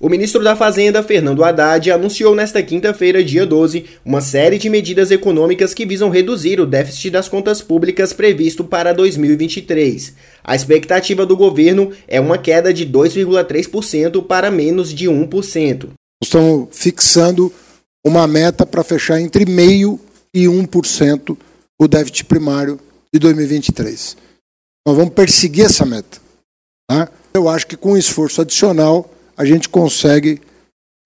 O ministro da Fazenda, Fernando Haddad, anunciou nesta quinta-feira, dia 12, uma série de medidas econômicas que visam reduzir o déficit das contas públicas previsto para 2023. A expectativa do governo é uma queda de 2,3% para menos de 1%. Estamos fixando uma meta para fechar entre 0,5% e 1% o déficit primário de 2023. Nós vamos perseguir essa meta. Tá? Eu acho que com um esforço adicional a gente consegue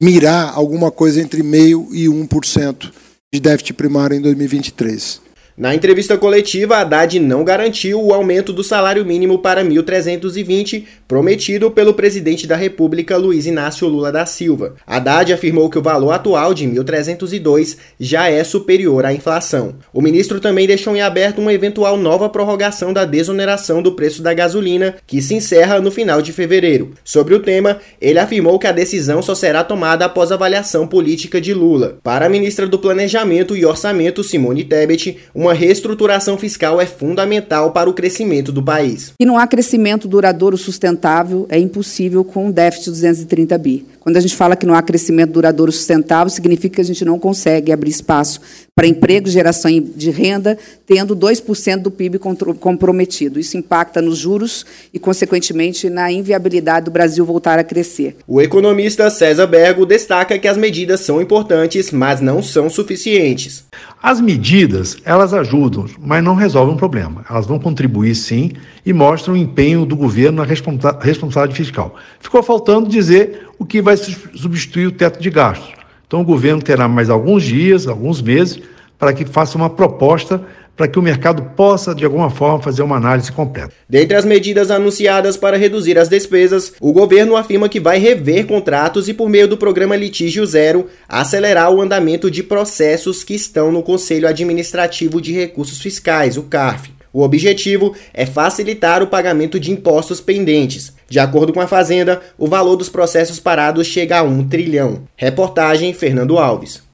mirar alguma coisa entre meio e 1% de déficit primário em 2023. Na entrevista coletiva, Haddad não garantiu o aumento do salário mínimo para 1.320, prometido pelo presidente da República, Luiz Inácio Lula da Silva. Haddad afirmou que o valor atual de 1.302 já é superior à inflação. O ministro também deixou em aberto uma eventual nova prorrogação da desoneração do preço da gasolina, que se encerra no final de fevereiro. Sobre o tema, ele afirmou que a decisão só será tomada após avaliação política de Lula. Para a ministra do Planejamento e Orçamento, Simone Tebet, uma uma reestruturação fiscal é fundamental para o crescimento do país. E não há crescimento duradouro sustentável, é impossível com um déficit de 230 bi. Quando a gente fala que não há crescimento duradouro sustentável, significa que a gente não consegue abrir espaço para emprego, geração de renda, tendo 2% do PIB comprometido. Isso impacta nos juros e, consequentemente, na inviabilidade do Brasil voltar a crescer. O economista César Bergo destaca que as medidas são importantes, mas não são suficientes. As medidas, elas ajudam, mas não resolvem o problema. Elas vão contribuir, sim, e mostram o empenho do governo na responsabilidade fiscal. Ficou faltando dizer o que vai substituir o teto de gastos. Então, o governo terá mais alguns dias, alguns meses, para que faça uma proposta para que o mercado possa, de alguma forma, fazer uma análise completa. Dentre as medidas anunciadas para reduzir as despesas, o governo afirma que vai rever contratos e, por meio do programa Litígio Zero, acelerar o andamento de processos que estão no Conselho Administrativo de Recursos Fiscais, o CARF. O objetivo é facilitar o pagamento de impostos pendentes. De acordo com a Fazenda, o valor dos processos parados chega a um trilhão. Reportagem Fernando Alves.